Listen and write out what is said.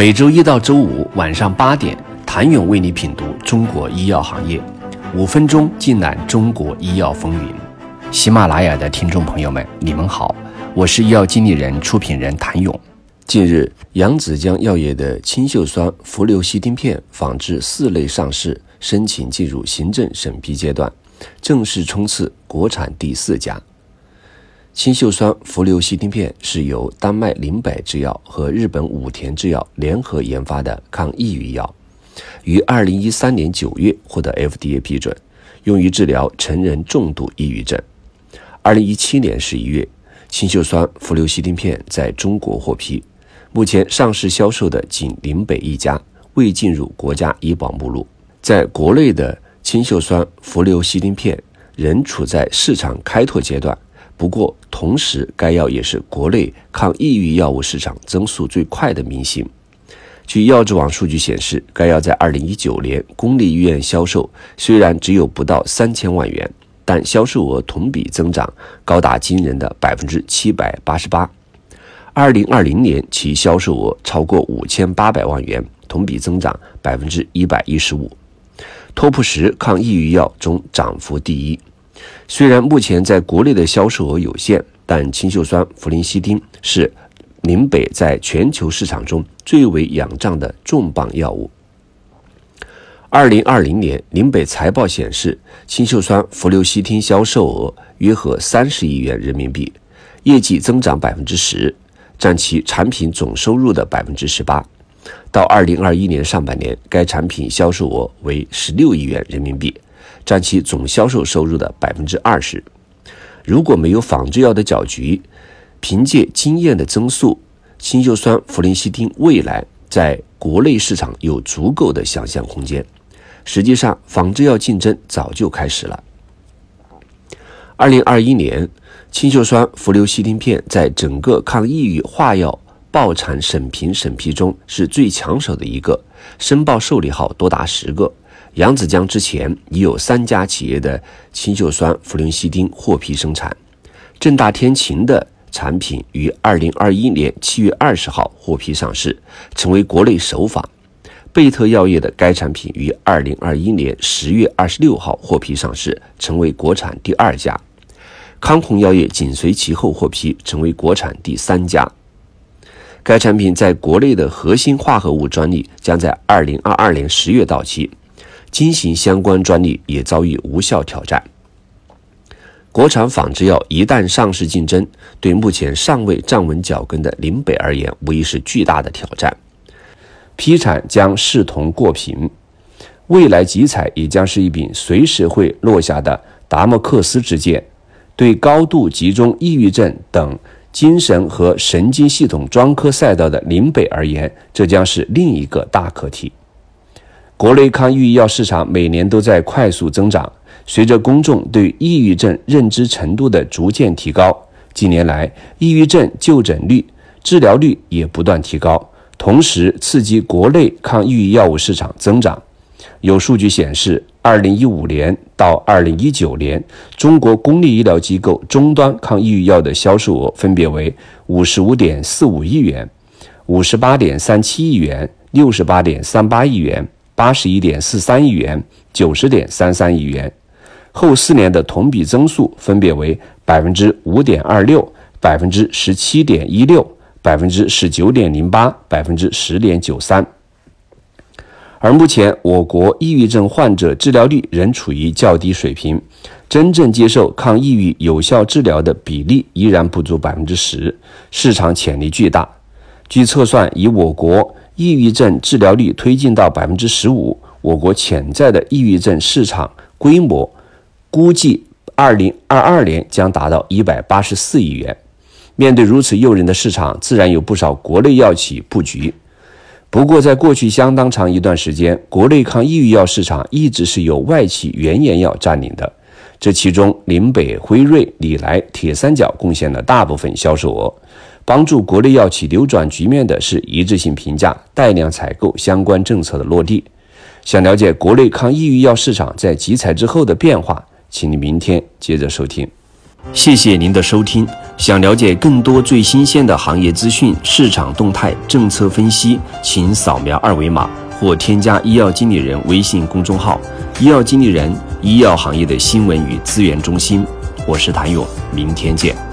每周一到周五晚上八点，谭勇为你品读中国医药行业，五分钟尽览中国医药风云。喜马拉雅的听众朋友们，你们好，我是医药经理人、出品人谭勇。近日，扬子江药业的青秀酸氟硫西汀片仿制四类上市申请进入行政审批阶段，正式冲刺国产第四家。氢溴酸氟硫西汀片是由丹麦林北制药和日本武田制药联合研发的抗抑郁药，于二零一三年九月获得 FDA 批准，用于治疗成人重度抑郁症。二零一七年十一月，氢溴酸氟硫西汀片在中国获批，目前上市销售的仅林北一家，未进入国家医保目录。在国内的氢溴酸氟硫西汀片仍处在市场开拓阶段。不过，同时该药也是国内抗抑郁药物市场增速最快的明星。据药智网数据显示，该药在2019年公立医院销售虽然只有不到三千万元，但销售额同比增长高达惊人的百分之七百八十八。2020年其销售额超过五千八百万元，同比增长百分之一百一十五。托普十抗抑郁药中涨幅第一。虽然目前在国内的销售额有限，但氢溴酸氟林西汀是林北在全球市场中最为仰仗的重磅药物。二零二零年，林北财报显示，氢溴酸氟硫西汀销售额约合三十亿元人民币，业绩增长百分之十，占其产品总收入的百分之十八。到二零二一年上半年，该产品销售额为十六亿元人民币。占其总销售收入的百分之二十。如果没有仿制药的搅局，凭借经验的增速，氢溴酸氟林西汀未来在国内市场有足够的想象空间。实际上，仿制药竞争早就开始了。二零二一年，氢溴酸氟硫西汀片在整个抗抑郁化药报产审评审批中是最抢手的一个，申报受理号多达十个。扬子江之前已有三家企业的氢溴酸氟林西汀获批生产，正大天晴的产品于二零二一年七月二十号获批上市，成为国内首仿。贝特药业的该产品于二零二一年十月二十六号获批上市，成为国产第二家。康弘药业紧随其后获批，成为国产第三家。该产品在国内的核心化合物专利将在二零二二年十月到期。经行相关专利也遭遇无效挑战。国产仿制药一旦上市竞争，对目前尚未站稳脚跟的林北而言，无疑是巨大的挑战。批产将视同过平，未来集采也将是一柄随时会落下的达摩克斯之剑。对高度集中抑郁症等精神和神经系统专科赛道的林北而言，这将是另一个大课题。国内抗抑郁药市场每年都在快速增长，随着公众对抑郁症认知程度的逐渐提高，近年来抑郁症就诊率、治疗率也不断提高，同时刺激国内抗抑郁药物市场增长。有数据显示，二零一五年到二零一九年，中国公立医疗机构终端抗抑郁药的销售额分别为五十五点四五亿元、五十八点三七亿元、六十八点三八亿元。八十一点四三亿元，九十点三三亿元，后四年的同比增速分别为百分之五点二六、百分之十七点一六、百分之十九点零八、百分之十点九三。而目前，我国抑郁症患者治疗率仍处于较低水平，真正接受抗抑郁有效治疗的比例依然不足百分之十，市场潜力巨大。据测算，以我国抑郁症治疗率推进到百分之十五，我国潜在的抑郁症市场规模估计二零二二年将达到一百八十四亿元。面对如此诱人的市场，自然有不少国内药企布局。不过，在过去相当长一段时间，国内抗抑郁药市场一直是由外企原研药占领的，这其中林北、辉瑞、礼来、铁三角贡献了大部分销售额。帮助国内药企扭转局面的是一致性评价、带量采购相关政策的落地。想了解国内抗抑郁药市场在集采之后的变化，请你明天接着收听。谢谢您的收听。想了解更多最新鲜的行业资讯、市场动态、政策分析，请扫描二维码或添加医药经理人微信公众号“医药经理人”医药行业的新闻与资源中心。我是谭勇，明天见。